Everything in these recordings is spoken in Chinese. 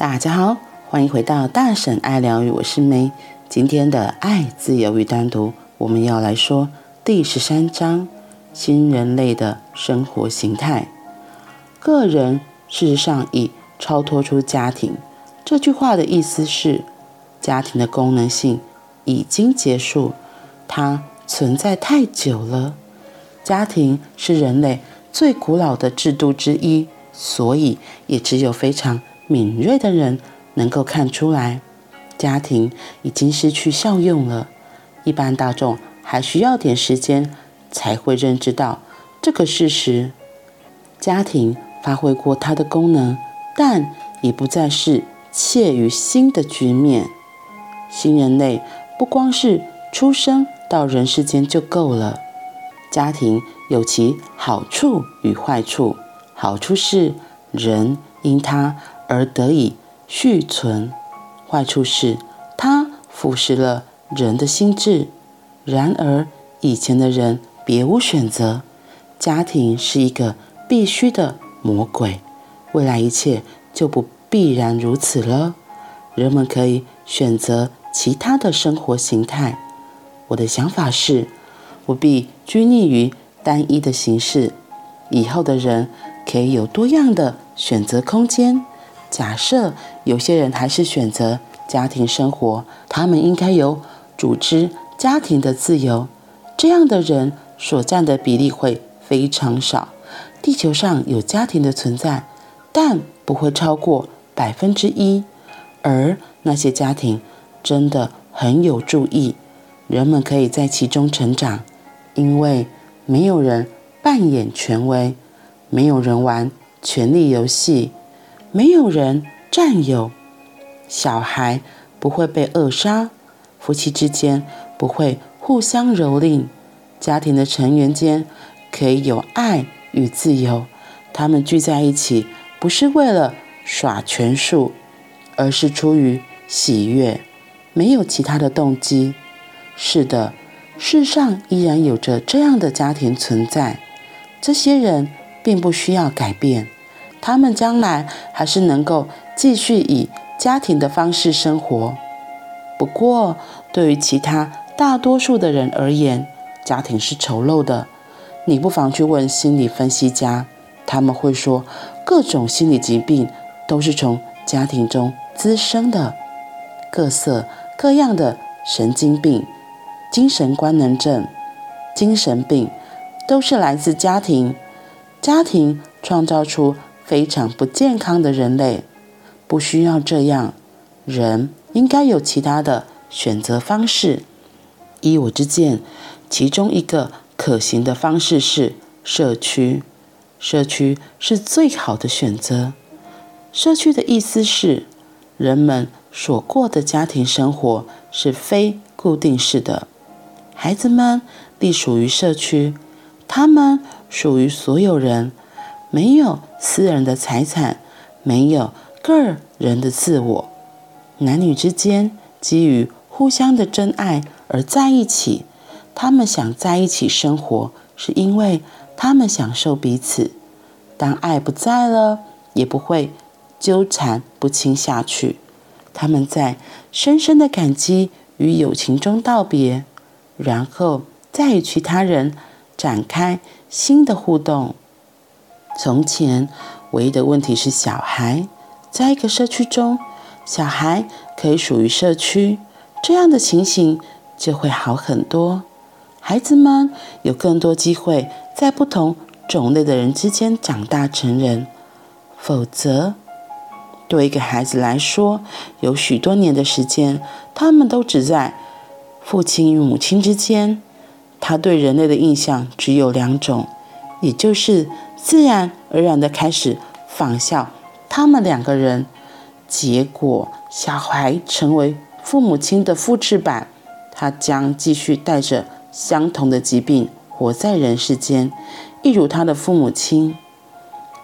大家好，欢迎回到大婶爱疗愈，我是梅。今天的爱、自由与单独，我们要来说第十三章：新人类的生活形态。个人事实上已超脱出家庭。这句话的意思是，家庭的功能性已经结束，它存在太久了。家庭是人类最古老的制度之一，所以也只有非常敏锐的人能够看出来，家庭已经失去效用了。一般大众还需要点时间才会认知到这个事实。家庭发挥过它的功能，但已不再是切于新的局面。新人类不光是出生到人世间就够了。家庭有其好处与坏处。好处是人因它而得以续存，坏处是它腐蚀了人的心智。然而，以前的人别无选择，家庭是一个必须的魔鬼。未来一切就不必然如此了。人们可以选择其他的生活形态。我的想法是。不必拘泥于单一的形式，以后的人可以有多样的选择空间。假设有些人还是选择家庭生活，他们应该有组织家庭的自由。这样的人所占的比例会非常少。地球上有家庭的存在，但不会超过百分之一。而那些家庭真的很有助益，人们可以在其中成长。因为没有人扮演权威，没有人玩权力游戏，没有人占有，小孩不会被扼杀，夫妻之间不会互相蹂躏，家庭的成员间可以有爱与自由。他们聚在一起不是为了耍权术，而是出于喜悦，没有其他的动机。是的。世上依然有着这样的家庭存在，这些人并不需要改变，他们将来还是能够继续以家庭的方式生活。不过，对于其他大多数的人而言，家庭是丑陋的。你不妨去问心理分析家，他们会说，各种心理疾病都是从家庭中滋生的，各色各样的神经病。精神官能症、精神病，都是来自家庭。家庭创造出非常不健康的人类，不需要这样。人应该有其他的选择方式。依我之见，其中一个可行的方式是社区。社区是最好的选择。社区的意思是，人们所过的家庭生活是非固定式的。孩子们隶属于社区，他们属于所有人，没有私人的财产，没有个人的自我。男女之间基于互相的真爱而在一起，他们想在一起生活，是因为他们享受彼此。当爱不在了，也不会纠缠不清下去。他们在深深的感激与友情中道别。然后再与其他人展开新的互动。从前唯一的问题是小孩，在一个社区中，小孩可以属于社区，这样的情形就会好很多。孩子们有更多机会在不同种类的人之间长大成人。否则，对一个孩子来说，有许多年的时间，他们都只在。父亲与母亲之间，他对人类的印象只有两种，也就是自然而然地开始仿效他们两个人。结果，小孩成为父母亲的复制版，他将继续带着相同的疾病活在人世间，一如他的父母亲。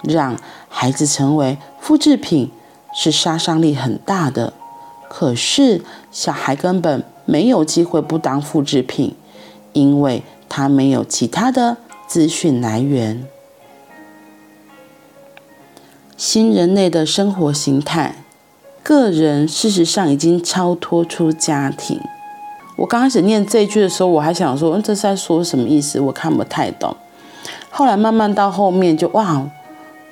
让孩子成为复制品是杀伤力很大的，可是小孩根本。没有机会不当复制品，因为他没有其他的资讯来源。新人类的生活形态，个人事实上已经超脱出家庭。我刚开始念这一句的时候，我还想说，嗯，这是在说什么意思？我看不太懂。后来慢慢到后面，就哇，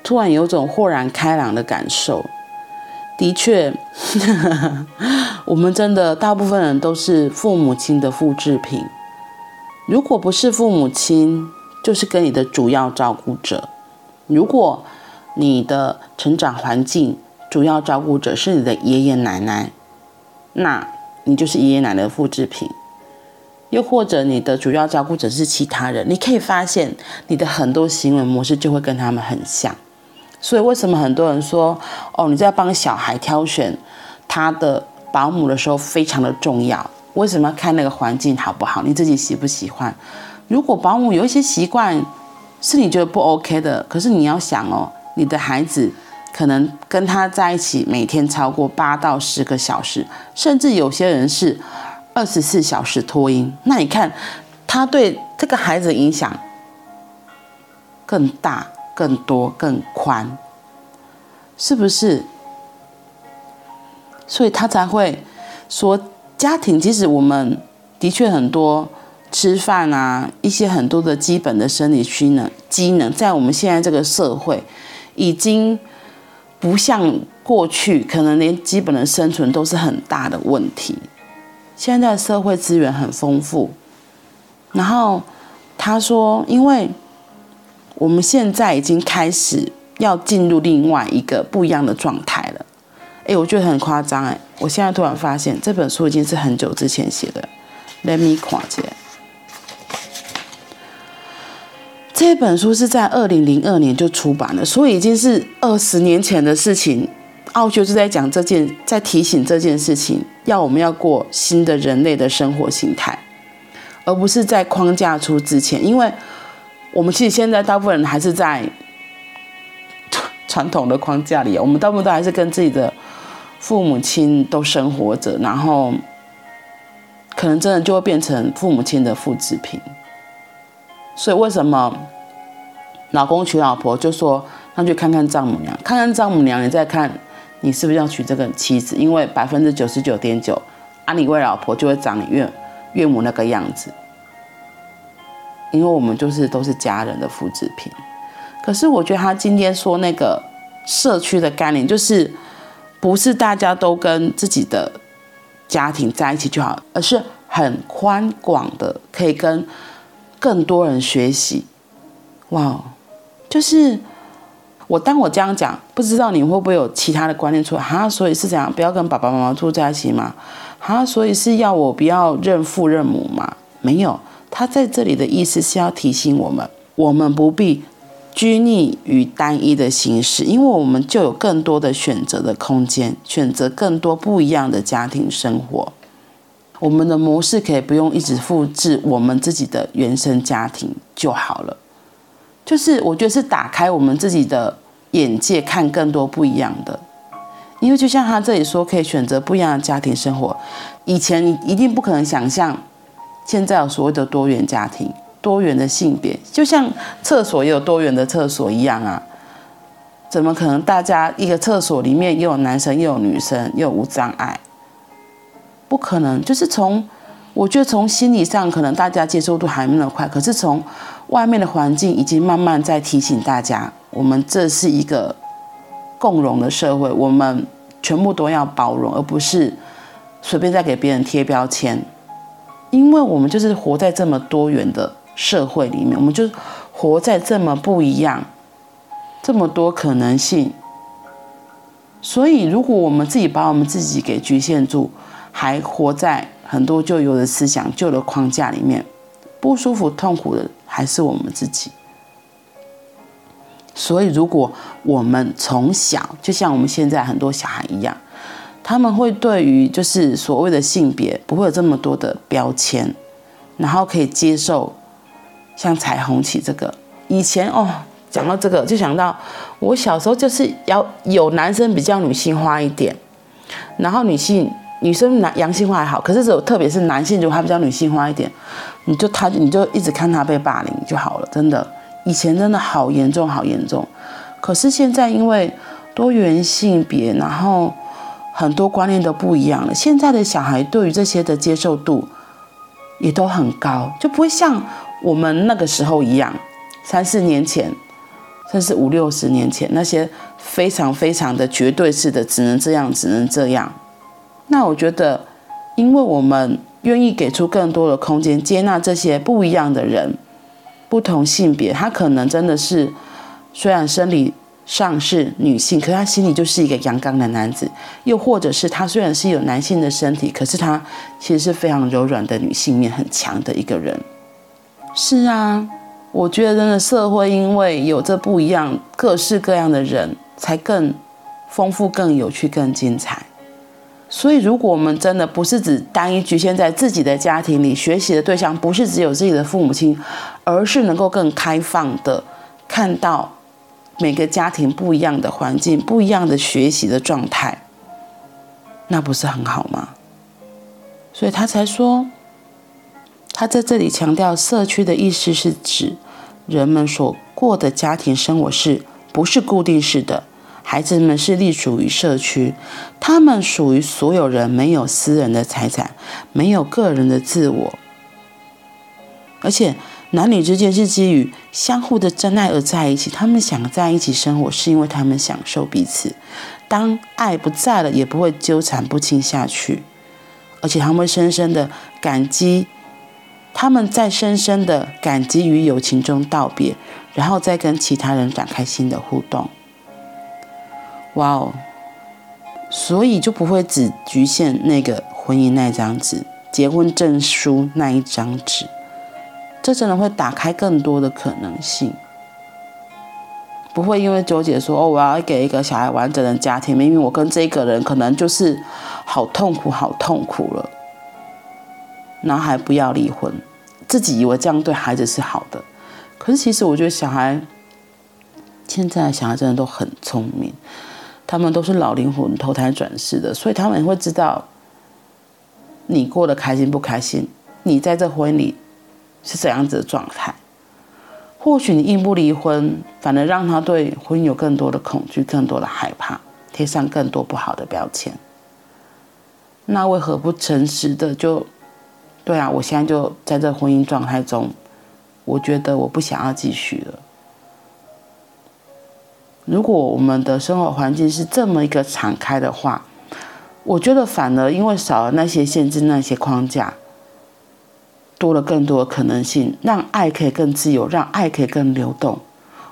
突然有种豁然开朗的感受。的确，我们真的大部分人都是父母亲的复制品。如果不是父母亲，就是跟你的主要照顾者。如果你的成长环境主要照顾者是你的爷爷奶奶，那你就是爷爷奶奶的复制品。又或者你的主要照顾者是其他人，你可以发现你的很多行为模式就会跟他们很像。所以，为什么很多人说，哦，你在帮小孩挑选他的保姆的时候非常的重要？为什么要看那个环境好不好？你自己喜不喜欢？如果保姆有一些习惯是你觉得不 OK 的，可是你要想哦，你的孩子可能跟他在一起每天超过八到十个小时，甚至有些人是二十四小时托婴，那你看他对这个孩子影响更大。更多更宽，是不是？所以他才会说，家庭即使我们的确很多吃饭啊，一些很多的基本的生理机能机能，在我们现在这个社会，已经不像过去，可能连基本的生存都是很大的问题。现在社会资源很丰富，然后他说，因为。我们现在已经开始要进入另外一个不一样的状态了，哎，我觉得很夸张哎！我现在突然发现这本书已经是很久之前写的，Let me 看一下。这本书是在二零零二年就出版了，所以已经是二十年前的事情。奥修就在讲这件，在提醒这件事情，要我们要过新的人类的生活形态，而不是在框架出之前，因为。我们其实现在大部分人还是在传统的框架里，我们大部分都还是跟自己的父母亲都生活着，然后可能真的就会变成父母亲的复制品。所以为什么老公娶老婆就说那去看看丈母娘，看看丈母娘，你再看你是不是要娶这个妻子？因为百分之九十九点九，啊，你为老婆就会长你岳岳母那个样子。因为我们就是都是家人的复制品，可是我觉得他今天说那个社区的概念，就是不是大家都跟自己的家庭在一起就好，而是很宽广的，可以跟更多人学习。哇，就是我当我这样讲，不知道你会不会有其他的观念出来？哈，所以是这样，不要跟爸爸妈妈住在一起吗？哈，所以是要我不要认父认母吗？没有。他在这里的意思是要提醒我们，我们不必拘泥于单一的形式，因为我们就有更多的选择的空间，选择更多不一样的家庭生活。我们的模式可以不用一直复制我们自己的原生家庭就好了。就是我觉得是打开我们自己的眼界，看更多不一样的。因为就像他这里说，可以选择不一样的家庭生活。以前你一定不可能想象。现在有所谓的多元家庭、多元的性别，就像厕所也有多元的厕所一样啊！怎么可能大家一个厕所里面又有男生又有女生又无障碍？不可能！就是从我觉得从心理上可能大家接受度还没那么快，可是从外面的环境已经慢慢在提醒大家，我们这是一个共融的社会，我们全部都要包容，而不是随便再给别人贴标签。因为我们就是活在这么多元的社会里面，我们就活在这么不一样、这么多可能性。所以，如果我们自己把我们自己给局限住，还活在很多旧有的思想、旧的框架里面，不舒服、痛苦的还是我们自己。所以，如果我们从小就像我们现在很多小孩一样。他们会对于就是所谓的性别不会有这么多的标签，然后可以接受像彩虹旗这个。以前哦，讲到这个就想到我小时候就是要有男生比较女性化一点，然后女性女生男阳性化还好，可是只有特别是男性如果他比较女性化一点，你就他你就一直看他被霸凌就好了，真的。以前真的好严重好严重，可是现在因为多元性别，然后。很多观念都不一样了。现在的小孩对于这些的接受度也都很高，就不会像我们那个时候一样，三四年前，甚至五六十年前那些非常非常的绝对式的，只能这样，只能这样。那我觉得，因为我们愿意给出更多的空间，接纳这些不一样的人，不同性别，他可能真的是虽然生理上是女性，可是他心里就是一个阳刚的男子；又或者是他虽然是有男性的身体，可是他其实是非常柔软的女性面很强的一个人。是啊，我觉得真的社会因为有这不一样、各式各样的人，才更丰富、更有趣、更精彩。所以，如果我们真的不是只单一局限在自己的家庭里，学习的对象不是只有自己的父母亲，而是能够更开放的看到每个家庭不一样的环境、不一样的学习的状态，那不是很好吗？所以他才说，他在这里强调社区的意思是指人们所过的家庭生活是不是固定式的。孩子们是隶属于社区，他们属于所有人，没有私人的财产，没有个人的自我，而且男女之间是基于相互的真爱而在一起。他们想在一起生活，是因为他们享受彼此。当爱不在了，也不会纠缠不清下去，而且他们会深深的感激，他们在深深的感激与友情中道别，然后再跟其他人展开新的互动。哇哦！所以就不会只局限那个婚姻那张纸、结婚证书那一张纸，这真的会打开更多的可能性。不会因为纠结说哦，我要给一个小孩完整的家庭，明明我跟这个人可能就是好痛苦、好痛苦了，然后还不要离婚，自己以为这样对孩子是好的，可是其实我觉得小孩现在小孩真的都很聪明。他们都是老灵魂投胎转世的，所以他们会知道你过得开心不开心，你在这婚姻里是怎样子的状态。或许你硬不离婚，反而让他对婚姻有更多的恐惧、更多的害怕，贴上更多不好的标签。那为何不诚实的就，对啊，我现在就在这婚姻状态中，我觉得我不想要继续了。如果我们的生活环境是这么一个敞开的话，我觉得反而因为少了那些限制、那些框架，多了更多的可能性，让爱可以更自由，让爱可以更流动。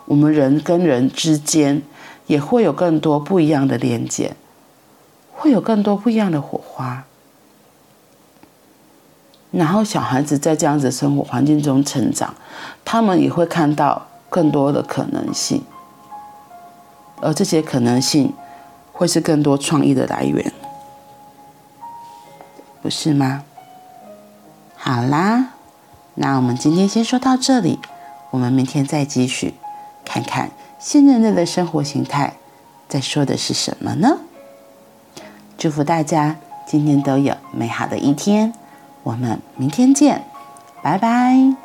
我们人跟人之间也会有更多不一样的连接，会有更多不一样的火花。然后小孩子在这样子生活环境中成长，他们也会看到更多的可能性。而这些可能性，会是更多创意的来源，不是吗？好啦，那我们今天先说到这里，我们明天再继续，看看新人类的生活形态在说的是什么呢？祝福大家今天都有美好的一天，我们明天见，拜拜。